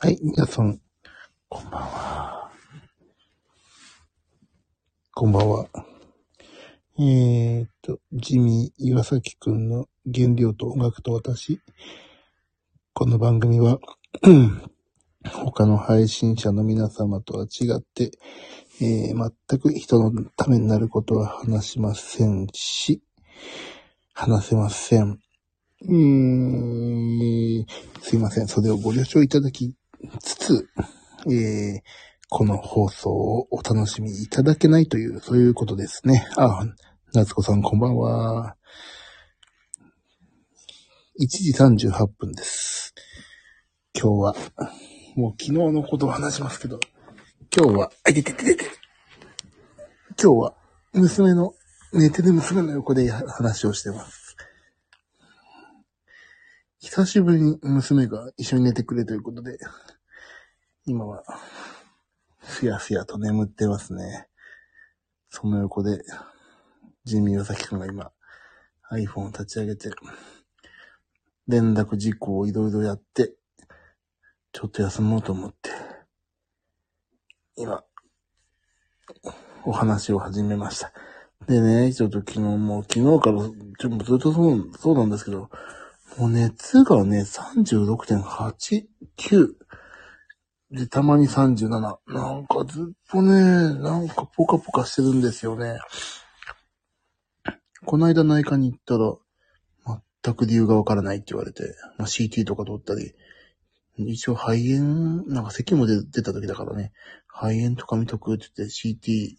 はい、皆さん、こんばんは。こんばんは。えー、っと、ジミー岩崎くんの原料と音楽と私。この番組は、他の配信者の皆様とは違って、えー、全く人のためになることは話しませんし、話せません。うーん、すいません。それをご了承いただきつつ、えー、この放送をお楽しみいただけないという、そういうことですね。あ、夏子さんこんばんは。1時38分です。今日は、もう昨日のことを話しますけど、今日は、あ、いててててて。今日は、娘の、寝てる娘の横で話をしてます。久しぶりに娘が一緒に寝てくれということで、今は、ふやふやと眠ってますね。その横で、ジミー・ヨサキ君が今、iPhone を立ち上げて、連絡事項をいろいろやって、ちょっと休もうと思って、今、お話を始めました。でね、ちょっと昨日も、昨日から、ちょっとずっとそう、そうなんですけど、もう熱がね、36.8、9。で、たまに37。なんかずっとね、なんかポカポカしてるんですよね。この間内科に行ったら、全く理由がわからないって言われて、まあ、CT とか取ったり、一応肺炎、なんか咳も出出た時だからね、肺炎とか見とくって言って CT、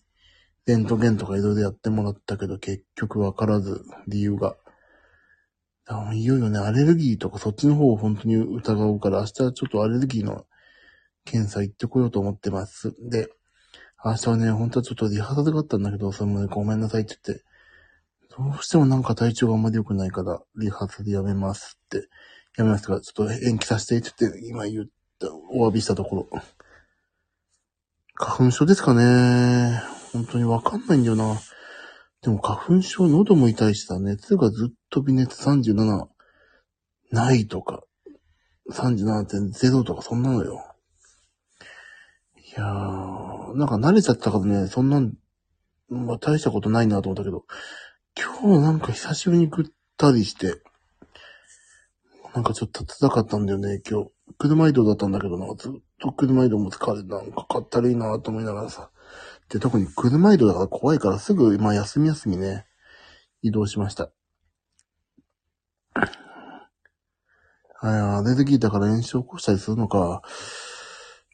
レントゲンとかいろいろやってもらったけど、結局わからず、理由が。いよいよね、アレルギーとかそっちの方を本当に疑うから、明日はちょっとアレルギーの検査行ってこようと思ってます。で、明日はね、本当はちょっとリハーサルがあったんだけど、それもね、ごめんなさいって言って、どうしてもなんか体調があんまり良くないから、リハーサルやめますって、やめますからちょっと延期させてって言って、今言った、お詫びしたところ。花粉症ですかね本当にわかんないんだよな。でも花粉症、喉も痛いしさ、熱がずっと微熱37ないとか、37.0とかそんなのよ。いやー、なんか慣れちゃったからね、そんなん、まあ大したことないなと思ったけど、今日なんか久しぶりに食ったりして、なんかちょっと辛かったんだよね、今日。車移動だったんだけどな、ずっと車移動も疲れて、なんかかったるいなと思いながらさ。で、特に車移動だから怖いからすぐ、まあ休み休みね、移動しました。あや、アレルギーだから炎症起こしたりするのか。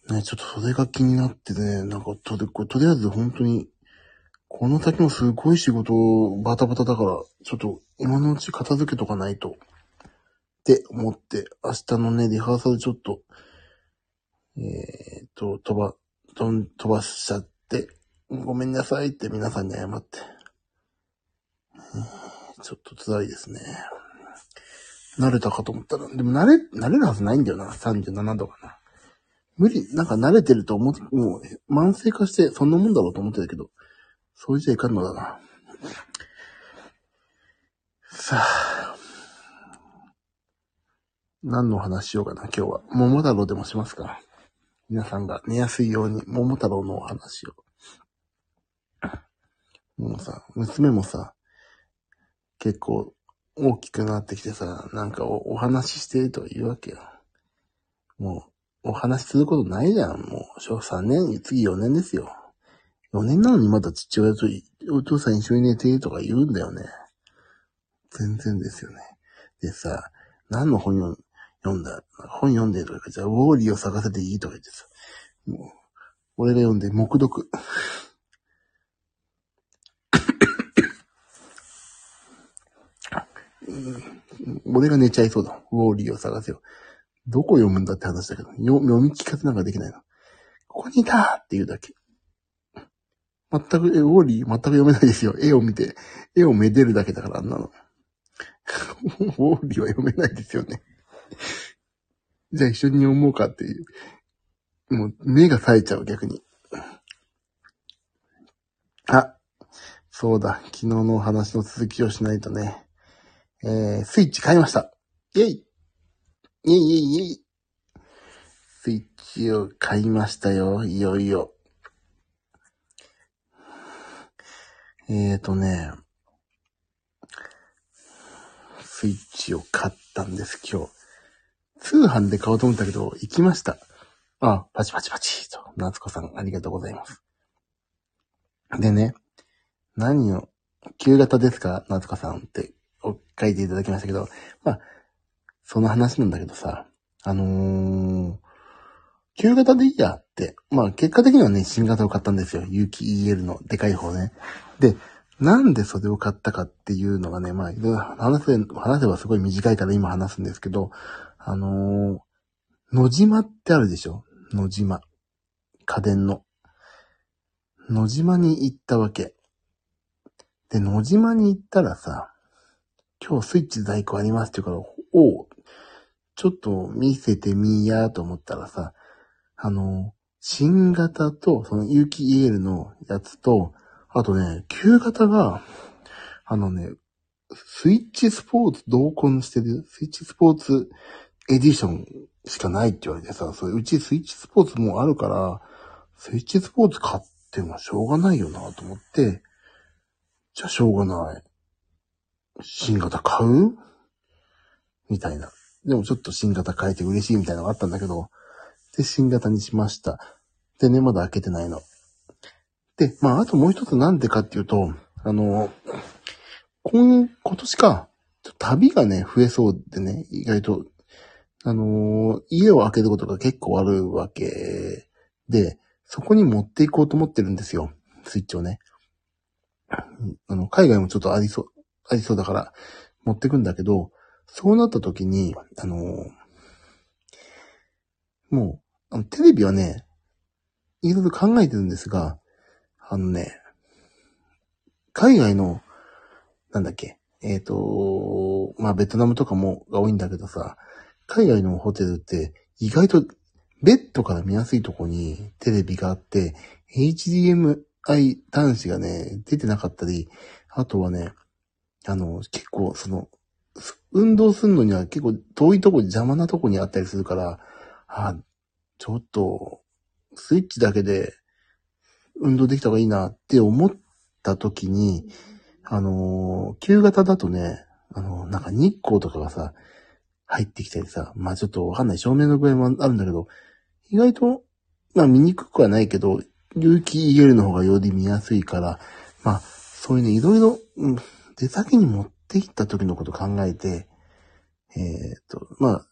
ね、ちょっとそれが気になってね、なんかとり、とりあえず本当に、この先もすごい仕事バタバタだから、ちょっと今のうち片付けとかないと、って思って、明日のね、リハーサルちょっと、えー、っと、飛ば、飛ばしちゃって、ごめんなさいって皆さんに謝って。ちょっと辛いですね。慣れたかと思ったら、でも慣れ、慣れるはずないんだよな、37度かな。無理、なんか慣れてると思う、もう、慢性化してそんなもんだろうと思ってたけど、そうじゃいかんのだな。さあ、何の話しようかな、今日は。桃太郎でもしますか。皆さんが寝やすいように桃太郎のお話を。もうさ、娘もさ、結構大きくなってきてさ、なんかおお話ししてと言うわけよ。もう、お話しすることないじゃん。もう、小3年、次4年ですよ。4年なのにまだ父親とお父さん一緒に寝てとか言うんだよね。全然ですよね。でさ、何の本読んだ？本読んでとか言って、ウォーリーを探せていいとか言ってさ、もう、俺が読んで、目読。俺が寝ちゃいそうだ。ウォーリーを探せよ。どこ読むんだって話だけど、読み聞かせなんかできないの。ここにいたっていうだけ。全く、え、ウォーリー全く読めないですよ。絵を見て、絵をめでるだけだから、あんなの。ウォーリーは読めないですよね。じゃあ一緒に読もうかっていう。もう、目が冴えちゃう、逆に。あ、そうだ。昨日の話の続きをしないとね。えー、スイッチ買いました。イェイイェイイェイイェイ。スイッチを買いましたよ、いよいよ。えーとね、スイッチを買ったんです、今日。通販で買おうと思ったけど、行きました。あ、パチパチパチと。夏子さん、ありがとうございます。でね、何を、旧型ですか夏子さんって書いていただきましたけど、まあ、その話なんだけどさ、あのー、旧型でいいやって、まあ結果的にはね、新型を買ったんですよ。有機 EL のでかい方ね。で、なんでそれを買ったかっていうのがね、まあ話せ、話せばすごい短いから今話すんですけど、あのー、野島ってあるでしょ？野島。家電の。野島に行ったわけ。で、野島に行ったらさ、今日スイッチ在庫ありますって言うから、おう、ちょっと見せてみやと思ったらさ、あの、新型と、その有機 EL のやつと、あとね、旧型が、あのね、スイッチスポーツ同梱してる、スイッチスポーツエディションしかないって言われてさ、それうちスイッチスポーツもあるから、スイッチスポーツ買ってもしょうがないよなと思って、じゃあしょうがない。新型買う？みたいな。でもちょっと新型変えて嬉しいみたいなのがあったんだけど、で、新型にしました。でね、まだ開けてないの。で、まあ、あともう一つなんでかっていうと、あの、今、今年か、旅がね、増えそうでね、意外と、あの家を開けることが結構あるわけで、そこに持っていこうと思ってるんですよ。スイッチをね。あの、海外もちょっとありそう、ありそうだから、持ってくんだけど、そうなった時に、あのもう、あのテレビはね、いろいろ考えてるんですが、あのね、海外の、なんだっけ、えっ、と、まあ、ベトナムとかもが多いんだけどさ、海外のホテルって意外とベッドから見やすいとこにテレビがあって、HDMI 端子がね、出てなかったり、あとはね、あの、結構その、運動するのには結構遠いとこ、邪魔なとこにあったりするから、あ、ちょっと、スイッチだけで運動できた方がいいなって思った時に、あのー、旧型だとね、あのー、なんか日光とかがさ、入ってきたりさ、まあちょっとわかんない、照明の具合もあるんだけど、意外と、まあ見にくくはないけど、有機 EL の方がより見やすいから、まあ、そういうね、いろいろ、うん、出先に持ってきた時のこと考えて、えっ、と、まあ、っ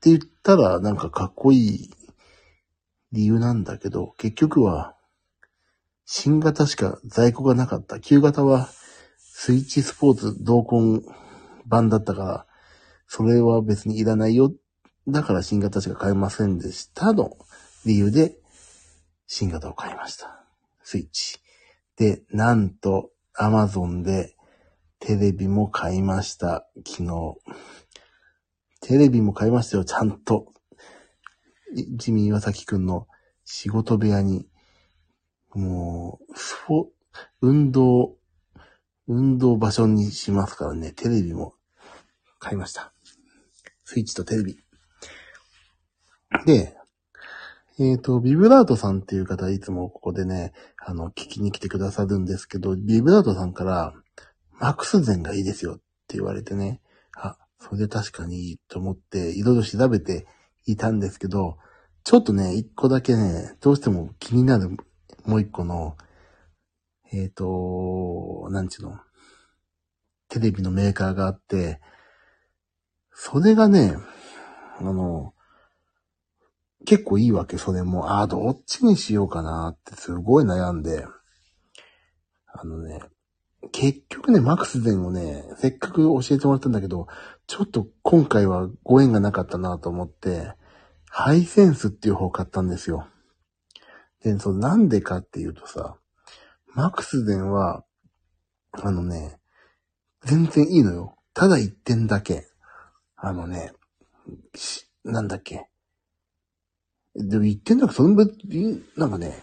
て言ったらなんかかっこいい理由なんだけど、結局は、新型しか在庫がなかった。旧型は、スイッチスポーツ同梱版だったから、それは別にいらないよ。だから新型しか買えませんでしたの理由で、新型を買いました。スイッチ。で、なんと、アマゾンで、テレビも買いました。昨日。テレビも買いましたよ、ちゃんと。ジミー岩崎くんの仕事部屋に、もう、スポ、運動、運動場所にしますからね、テレビも買いました。スイッチとテレビ。で、えっ、と、ビブラートさんっていう方いつもここでね、あの、聞きに来てくださるんですけど、ビブラートさんから、マックスゼンがいいですよって言われてね、あ、それで確かにいいと思って、いろいろ調べていたんですけど、ちょっとね、一個だけね、どうしても気になるもう一個の、えっ、と、なんちゅうの、テレビのメーカーがあって、それがね、あの、結構いいわけ、それも。ああ、どっちにしようかなってすごい悩んで、あのね、結局ね、マックスゼンをね、せっかく教えてもらったんだけど、ちょっと今回はご縁がなかったなと思って、ハイセンスっていう方を買ったんですよ。で、そう、なんでかっていうとさ、マックスゼンは、あのね、全然いいのよ。ただ一点だけ。あのね、しなんだっけ。でも一点だけ、その別に、なんかね、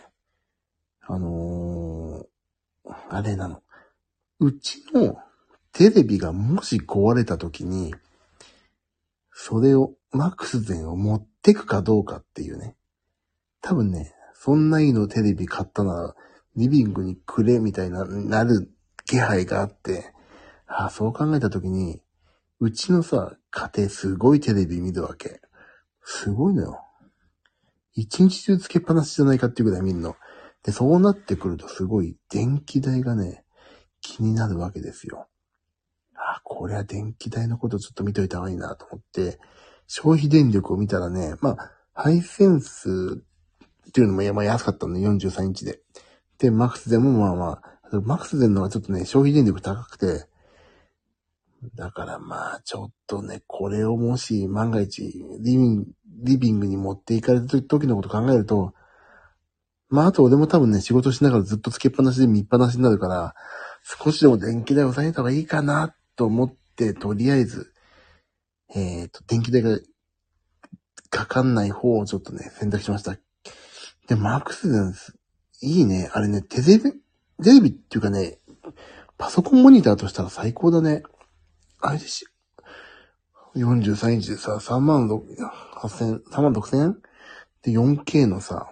あのー、あれなの。うちのテレビがもし壊れた時に、それを、マックスゼンを持ってくかどうかっていうね。多分ね、そんないいのテレビ買ったなら、リビングにくれみたいな、なる気配があって、ああ、そう考えたときに、うちのさ、家庭すごいテレビ見るわけ。すごいのよ。一日中つけっぱなしじゃないかっていうぐらい見るの。で、そうなってくるとすごい電気代がね、気になるわけですよ。あ、これは電気代のことちょっと見といた方がいいなと思って、消費電力を見たらね、まあ、ハイセンスっていうのも、まあ、安かったのね、43インチで。で、マックスでもまあまあ、マックスでのはちょっとね、消費電力高くて、だからまあ、ちょっとね、これをもし万が一、リビング、リビングに持っていかれた時のこと考えると、まあ、あと俺も多分ね、仕事しながらずっとつけっぱなしで見っぱなしになるから、少しでも電気代を抑えた方がいいかなと思って、とりあえず、えっ、ー、と、電気代がかかんない方をちょっとね、選択しました。で、マックスです。いいね。あれね、テレビ、テレビっていうかね、パソコンモニターとしたら最高だね。あれですよ。43インチでさ、3万6 8 3万6千円？で 4K のさ、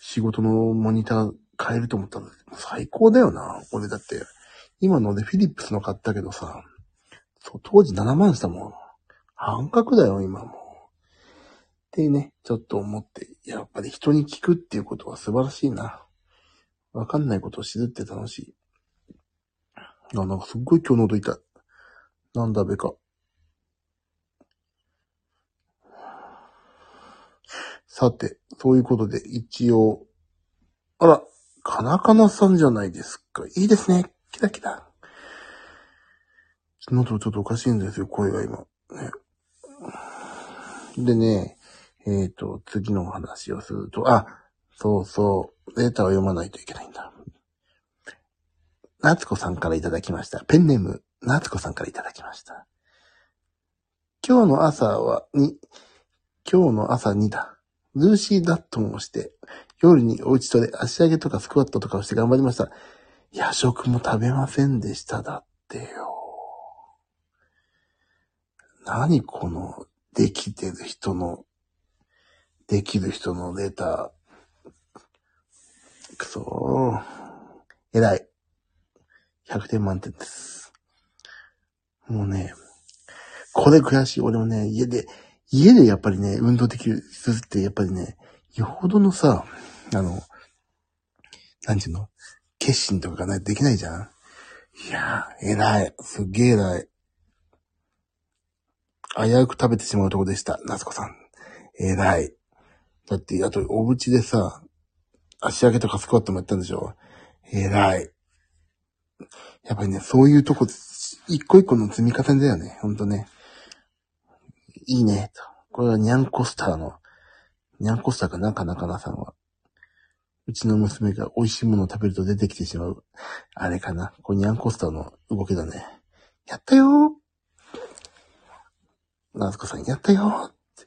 仕事のモニター買えると思ったら最高だよな。俺だって、今のでフィリップスの買ったけどさ、そう、当時7万したもん。半額だよ、今も。ってね、ちょっと思って、やっぱり人に聞くっていうことは素晴らしいな。わかんないことを知るって楽しい。あ、なんかすっごい今日喉痛い。なんだべか。さて、そういうことで一応、あら、カナカナさんじゃないですか。いいですね。キラキラ。昨日とちょっとおかしいんですよ、声が今。ね、でね、えっ、ー、と、次のお話をすると、あ、そうそう、データを読まないといけないんだ。夏子さんからいただきました。ペンネーム、夏子さんからいただきました。今日の朝は、に、今日の朝にだ。ルーシーダットンをして、夜にお家とで足上げとかスクワットとかをして頑張りました。夜食も食べませんでしただってよ。何この、できてる人の、できる人のレター。くそー。偉い。100点満点です。もうね、これ悔しい。俺もね、家で、家でやっぱりね、運動できる人ってやっぱりね、よほどのさ、あの、なんちゅうの？決心とかがないとできないじゃんいやー、偉い。すっげえ偉い。危うく食べてしまうとこでした。夏子さん。偉い。だって、あと、お家でさ、足上げとかスクワットもやったんでしょ？偉い。やっぱりね、そういうとこ、一個一個の積み重ねだよね。ほんとね。いいね、と。これはニャンコスターの、ニャンコスターかな、かなかなさんは。うちの娘が美味しいものを食べると出てきてしまう。あれかな。これニャンコスターの動きだね。やったよーナスコさん、やったよーって。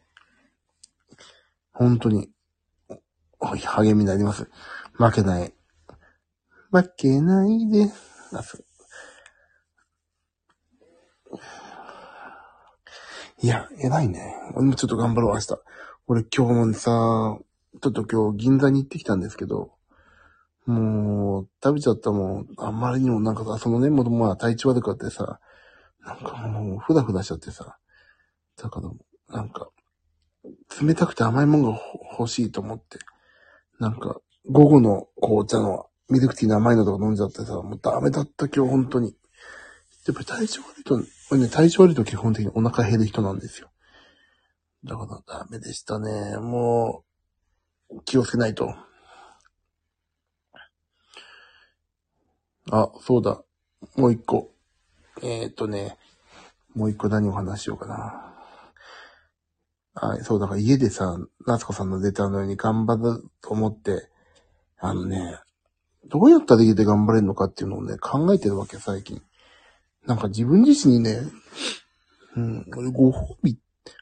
本当に、励みになります。負けない。負けないで、ナス。いや、偉いね。俺もちょっと頑張ろう、明日。俺今日もさ、ちょっと今日銀座に行ってきたんですけど、もう、食べちゃったもん。あんまりにもなんかさ、そのね、もとまあ体調悪かってさ、なんかもう、ふだふだしちゃってさ、だから、なんか、冷たくて甘いもんが欲しいと思って、なんか、午後の紅茶のミルクティーの甘いのとか飲んじゃってさ、もうダメだった今日本当に。やっぱり体調悪いと、俺ね、体調悪いと基本的にお腹減る人なんですよ。だからダメでしたね。もう、気をつけないと。あ、そうだ。もう一個。えー、っとね、もう一個何を話しようかな。はい、そう、だから家でさ、夏子さんの出たのように頑張ると思って、あのね、どうやったら家で頑張れるのかっていうのをね、考えてるわけ、最近。なんか自分自身にね、うん、ご褒美、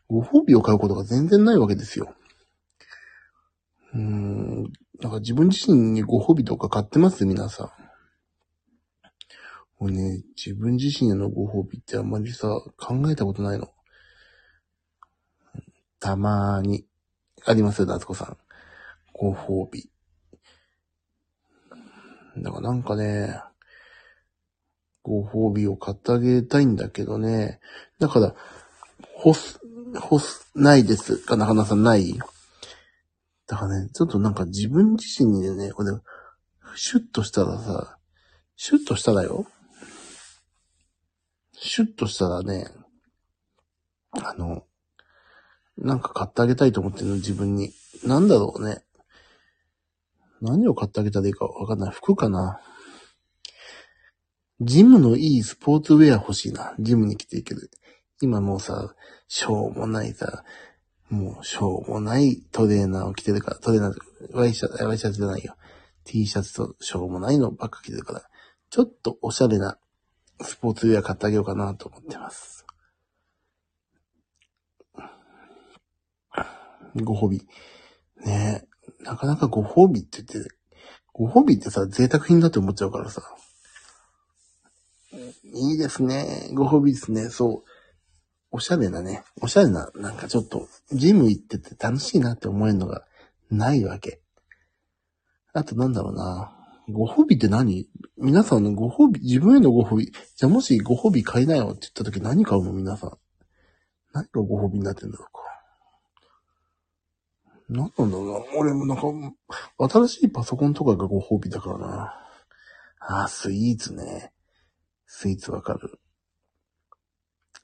ご褒美を買うことが全然ないわけですよ。うん、なんか自分自身にご褒美とか買ってます？皆さん。もうね、自分自身へのご褒美ってあんまりさ、考えたことないの。たまーに、ありますよ、夏子さん。ご褒美。だからなんかね、ご褒美を買ってあげたいんだけどね。だから、ほす、ほす、ないです。かな、花さんない？だからね、ちょっとなんか自分自身にね、これ、シュッとしたらさ、シュッとしたらよ。シュッとしたらね、あの、なんか買ってあげたいと思ってるの、自分に。なんだろうね。何を買ってあげたらいいかわかんない。服かな。ジムのいいスポーツウェア欲しいな。ジムに来ていける。今もうさ、しょうもないさ、もうしょうもないトレーナーを着てるから、トレーナー、ワイシャツ、ワイシャツじゃないよ。T シャツとしょうもないのばっか着てるから、ちょっとおしゃれなスポーツウェア買ってあげようかなと思ってます。ご褒美。ねえ。なかなかご褒美って言って、ご褒美ってさ、贅沢品だって思っちゃうからさ。いいですね。ご褒美ですね。そう。おしゃれなね。おしゃれな、なんかちょっと、ジム行ってて楽しいなって思えるのがないわけ。あとなんだろうな。ご褒美って何？皆さんのご褒美、自分へのご褒美。じゃもしご褒美買いなよって言った時何買うの？皆さん。何がご褒美になってんだろうか。何なんだろうな。俺もなんか、新しいパソコンとかがご褒美だからな。あ、スイーツね。スイーツわかる。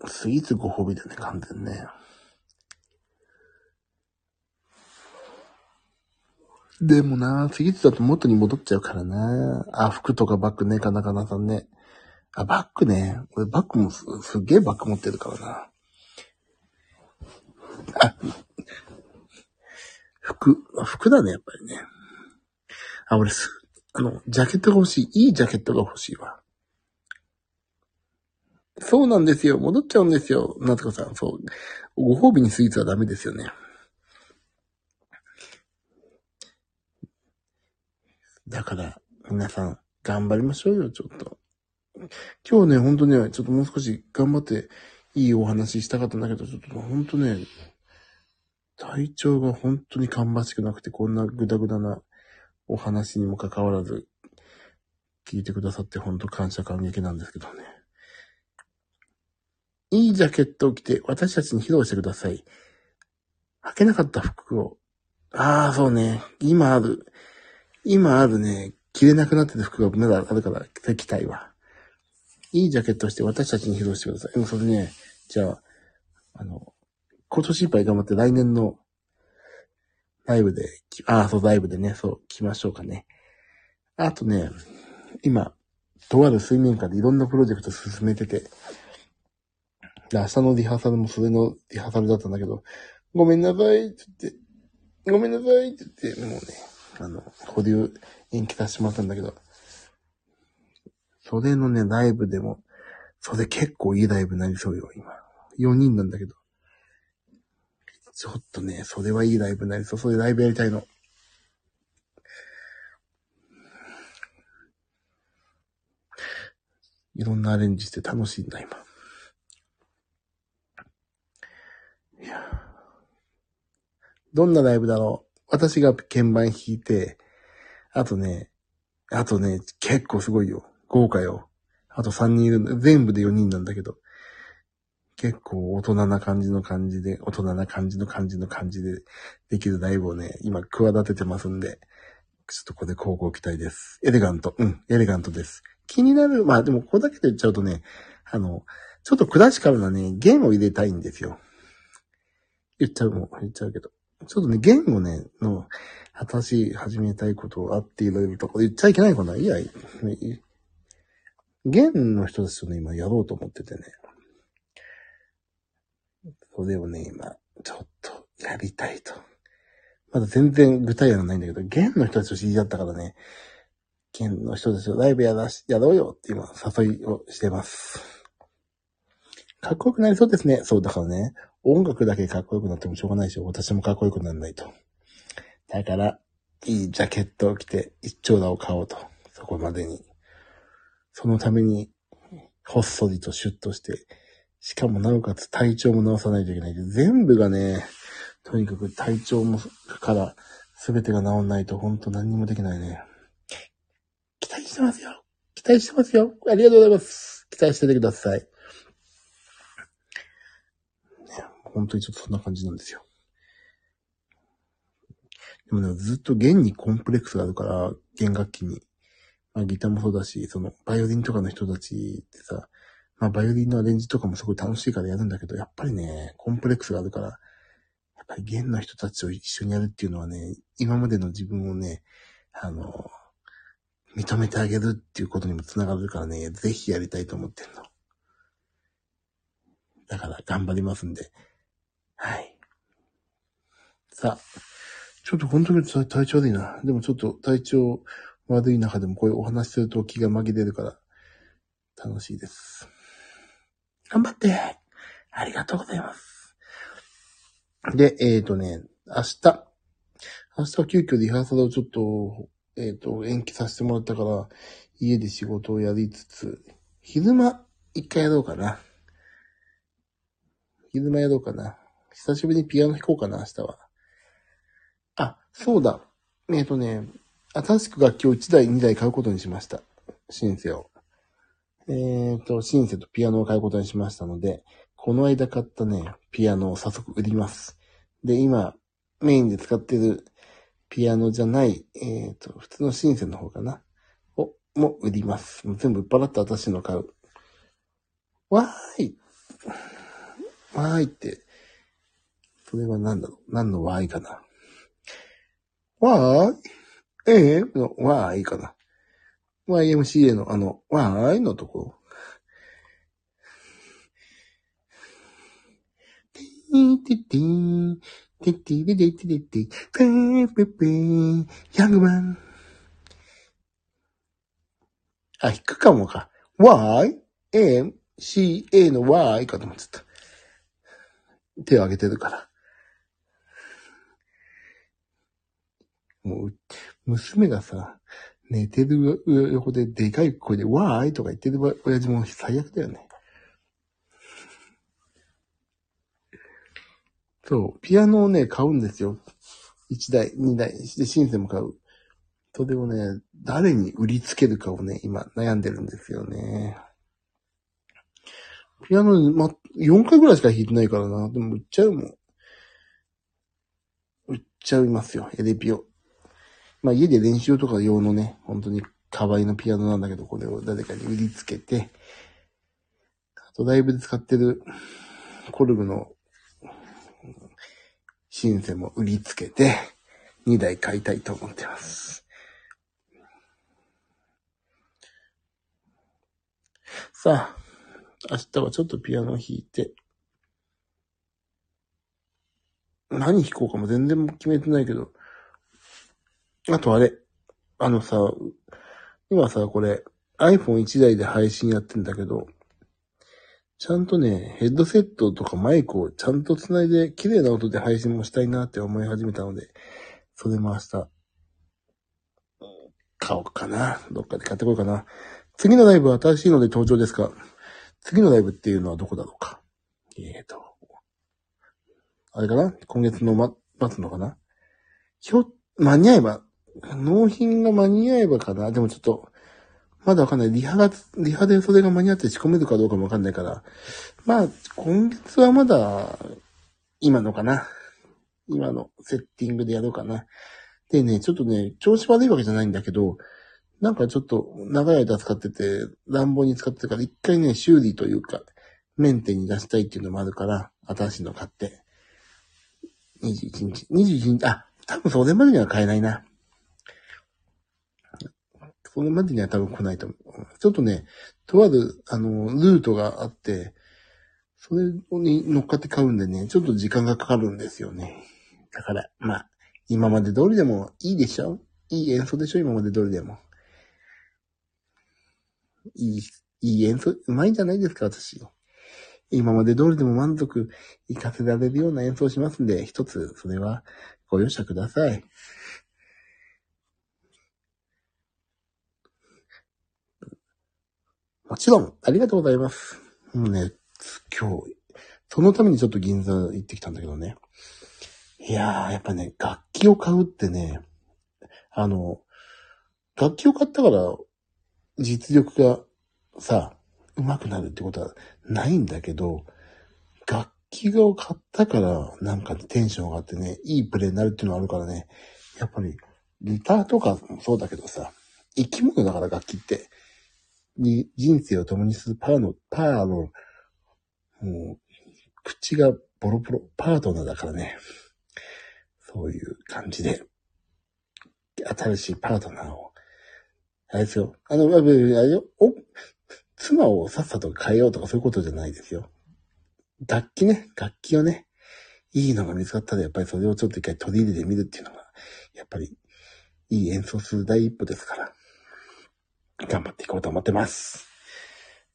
スイーツご褒美だね、完全ね。でもな、スイーツだと元に戻っちゃうからな。あ、服とかバッグね、かなかなさんね。あ、バッグね。俺バッグもす、すっげえバッグ持ってるからな。あ、服、服だね、やっぱりね。あ、俺す、あの、ジャケットが欲しい。いいジャケットが欲しいわ。そうなんですよ。戻っちゃうんですよ。夏子さん、そう。ご褒美にスイーツはダメですよね。だから、皆さん、頑張りましょうよ、ちょっと。今日ね、ほんとね、ちょっともう少し頑張って、いいお話したかったんだけど、ちょっとほんとね、体調が本当に芳しくなくて、こんなグダグダなお話にもかかわらず、聞いてくださって本当感謝感激なんですけどね。いいジャケットを着て私たちに披露してください。履けなかった服を。ああ、そうね。今ある。今あるね。着れなくなってた服がまだあるから、着たいわ。いいジャケットをして私たちに披露してください。でもそれね、じゃあ、あの、今年いっぱい頑張って来年のライブで、ああ、そう、ライブでね、そう、来ましょうかね。あとね、今、とある水面下でいろんなプロジェクト進めてて、で明日のリハーサルもそれのリハーサルだったんだけど、ごめんなさいって言って、ごめんなさいって言って、もうね、あの、保留延期させてもらったんだけど、それのね、ライブでも、それ結構いいライブになりそうよ、今。4人なんだけど。ちょっとね、それはいいライブになりそう。そういうライブやりたいの。いろんなアレンジして楽しいんだ、今。いや。どんなライブだろう私が鍵盤弾いて、あとね、あとね、結構すごいよ。豪華よ。あと3人いる。全部で4人なんだけど。結構大人な感じの感じで、大人な感じの感じの感じでできるライブをね、今企ててますんで、ちょっとここで交互期待です。エレガント。うん、エレガントです。気になる、まあでもこれだけで言っちゃうとね、あの、ちょっとクラシカルなね、弦を入れたいんですよ。言っちゃうもん、言っちゃうけど。ちょっとね、弦をね、の、私始めたいことあっていろいろとか言っちゃいけないかないや、弦の人たちとね、今やろうと思っててね。それをね、今、ちょっとやりたいと。まだ全然具体案がないんだけど、弦の人たちと知り合ったからね、弦の人たちとライブやらし、やろうよって今、誘いをしてます。かっこよくなりそうですね。そう、だからね、音楽だけかっこよくなってもしょうがないし、私もかっこよくならないと。だから、いいジャケットを着て、一丁羅を買おうと。そこまでに。そのために、ほっそりとシュッとして、しかもなおかつ体調も直さないといけない。全部がね、とにかく体調もから全てが治んないと本当何にもできないね。期待してますよ。期待してますよ。ありがとうございます。期待しててください。ね、本当にちょっとそんな感じなんですよ。でもね、ずっと弦にコンプレックスがあるから、弦楽器に。まあギターもそうだし、その、バイオリンとかの人たちってさ、まあバイオリンのアレンジとかもすごい楽しいからやるんだけど、やっぱりね、コンプレックスがあるから、やっぱり弦の人たちと一緒にやるっていうのはね、今までの自分をね、あの、認めてあげるっていうことにもつながるからね、ぜひやりたいと思ってんの。だから頑張りますんで。はい。さあ、ちょっと本当に体体調悪いな。でもちょっと体調悪い中でもこういうお話しすると気が紛れるから楽しいです。頑張ってありがとうございます。で、えっ、ー、とね、明日、明日は急遽リハーサルをちょっと、えっ、と、延期させてもらったから、家で仕事をやりつつ、昼間一回やろうかな。昼間やろうかな。久しぶりにピアノ弾こうかな、明日は。あ、そうだ。えっ、とね、新しく楽器を1台、2台買うことにしました。シンセを。えっ、と、シンセとピアノを買うことにしましたので、この間買ったね、ピアノを早速売ります。で、今、メインで使ってるピアノじゃない、えっ、と、普通のシンセの方かな。を、も売ります。もう全部売っ払って私の買う。わーい。わーいって。それは何だろう何のわーいかな？わーいえ？のわーいかな？YMCA のあの、わーいのところ。ティーティティー、ティティティティティティ、ペーペーペー、ヤングマン。あ、引っかかもか。Y, M, C, A の Y かと思ってた。手を挙げてるから。もう、娘がさ、寝てる横ででかい声で、わーいとか言ってる親父も最悪だよね。そう、ピアノをね、買うんですよ。1台、2台、で、シンセも買う。それをね、誰に売りつけるかをね、今悩んでるんですよね。ピアノ、ま、4回ぐらいしか弾いてないからな。でも売っちゃうもん。売っちゃいますよ、エレピオ。まあ家で練習とか用のね、本当に可愛いのピアノなんだけど、これを誰かに売りつけて、あとライブで使ってるコルグのシンセも売りつけて、2台買いたいと思ってます。さあ、明日はちょっとピアノ弾いて、何弾こうかも全然決めてないけど、あとあれ、あのさ、今さ、これ iPhone1 台で配信やってんだけど、ちゃんとね、ヘッドセットとかマイクをちゃんと繋いで綺麗な音で配信もしたいなって思い始めたので、それも明日、買おうかな。どっかで買ってこようかな。次のライブは新しいので登場ですか。次のライブっていうのはどこだろうか。えーと、あれかな？今月のま、待つのかな？ひょ、間に合えば、納品が間に合えばかなでもちょっと、まだわかんない。リハが、リハでそれが間に合って仕込めるかどうかもわかんないから。まあ、今月はまだ、今のかな。今のセッティングでやろうかな。でね、ちょっとね、調子悪いわけじゃないんだけど、なんかちょっと長い間使ってて、乱暴に使ってるから、一回ね、修理というか、メンテに出したいっていうのもあるから、新しいの買って。21日、21日、あ、多分それまでには買えないな。それまでには多分来ないと思う。ちょっとね、とある、あの、ルートがあって、それに乗っかって買うんでね、ちょっと時間がかかるんですよね。だから、まあ、今まで通りでもいいでしょいい演奏でしょ今まで通りでも。いい、いい演奏、うまいんじゃないですか私。今まで通りでも満足いかせられるような演奏しますんで、一つ、それはご容赦ください。もちろん、ありがとうございます。もうね、今日、そのためにちょっと銀座行ってきたんだけどね。いやー、やっぱね、楽器を買うってね、あの、楽器を買ったから、実力がさ、上手くなるってことはないんだけど、楽器を買ったから、なんかテンション上がってね、いいプレイになるっていうのがあるからね、やっぱり、ギターとかもそうだけどさ、生き物だから楽器って、に人生を共にするパーの、パーの、もう、口がボロボロ、パートナーだからね。そういう感じで、新しいパートナーを、あれですよ。あの、ああれよ、お、妻をさっさと変えようとかそういうことじゃないですよ。楽器ね、楽器をね、いいのが見つかったらやっぱりそれをちょっと一回取り入れてみるっていうのが、やっぱり、いい演奏する第一歩ですから、頑張っていこうと思ってます。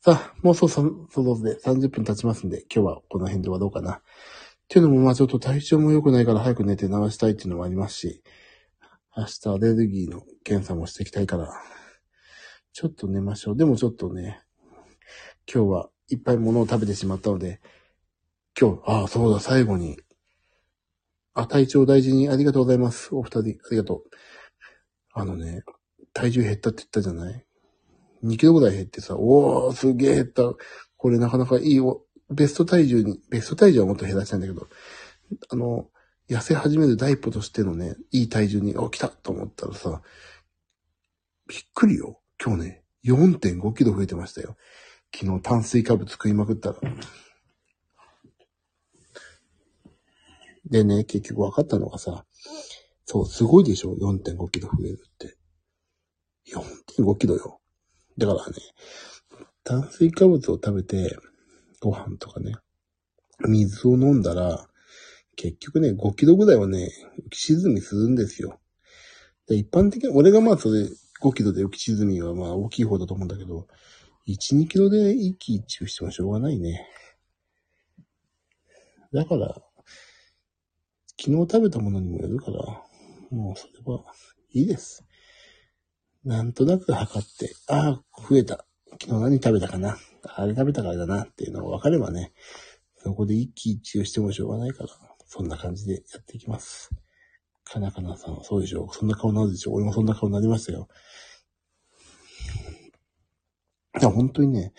さあ、もうそうそう、そうで30分経ちますんで、今日はこの辺で終わろうかな。っていうのも、まあちょっと体調も良くないから早く寝て治したいっていうのもありますし、明日アレルギーの検査もしていきたいから、ちょっと寝ましょう。でもちょっとね、今日はいっぱい物を食べてしまったので、今日、ああ、そうだ、最後に。あ、体調大事にありがとうございます。お二人、ありがとう。あのね、体重減ったって言ったじゃない？?2 キロぐらい減ってさ、おー、すげえ減った。これなかなかいいよ。ベスト体重に、ベスト体重はもっと減らしたいんだけど、あの、痩せ始める第一歩としてのね、いい体重に、お、来たと思ったらさ、びっくりよ。今日ね、4.5キロ増えてましたよ。昨日炭水化物食いまくったら。でね、結局分かったのがさ、そう、すごいでしょ ?4.5 キロ増えるって。4.5キロよ。だからね、炭水化物を食べて、ご飯とかね、水を飲んだら、結局ね、5キロぐらいはね、浮き沈みするんですよ。で一般的に、俺がまあそれ、5キロで浮き沈みはまあ大きい方だと思うんだけど、1、2キロで一喜一憂してもしょうがないね。だから、昨日食べたものにもよるから、もうそれはいいです。なんとなく測って、ああ、増えた。昨日何食べたかな。あれ食べたからだなっていうのが分かればね、そこで一喜一憂してもしょうがないから、そんな感じでやっていきます。かなかなさんそうでしょう。そんな顔なるでしょう。俺もそんな顔になりましたよ。いや、本当にね、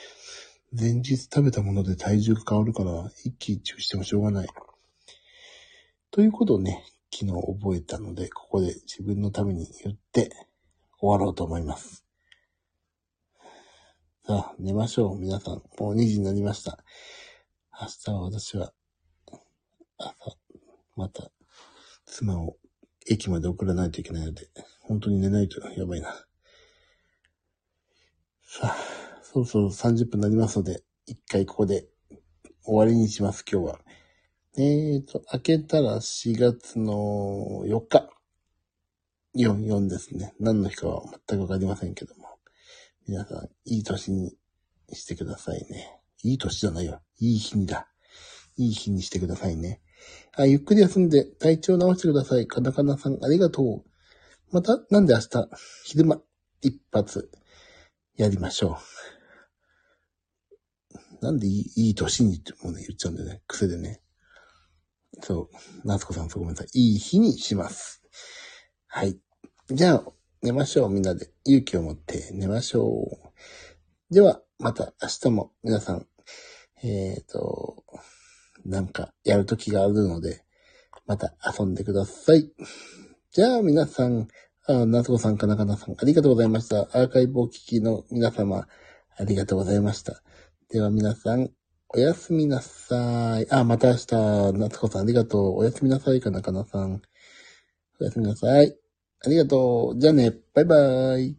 前日食べたもので体重が変わるから、一喜一憂してもしょうがない。ということをね、昨日覚えたので、ここで自分のために言って終わろうと思います。さあ、寝ましょう。皆さん。もう2時になりました。明日は私は、朝、また、妻を駅まで送らないといけないので、本当に寝ないとやばいな。さあ、そろそろ30分になりますので、一回ここで終わりにします、今日は。えーと、開けたら4月の4日。4、4ですね。何の日かは全くわかりませんけども。皆さん、いい年にしてくださいね。いい年じゃないよ。いい日にだ。いい日にしてくださいね。あ、ゆっくり休んで体調直してください。かなかなさん、ありがとう。また、なんで明日、昼間、一発、やりましょう。なんでいい、いい年にってもうね、言っちゃうんだよね。癖でね。そう。夏子さん、そうごめんなさい。いい日にします。はい。じゃあ、寝ましょう。みんなで勇気を持って寝ましょう。では、また明日も皆さん、えっ、と、なんかやるときがあるので、また遊んでください。じゃあ皆さん、あ、夏子さん、かなかなさん、ありがとうございました。アーカイブを聞きの皆様、ありがとうございました。では皆さん、おやすみなさい。あ、また明日、夏子さんありがとう。おやすみなさい、かなかなさん。おやすみなさい。ありがとう。じゃあね、バイバイ。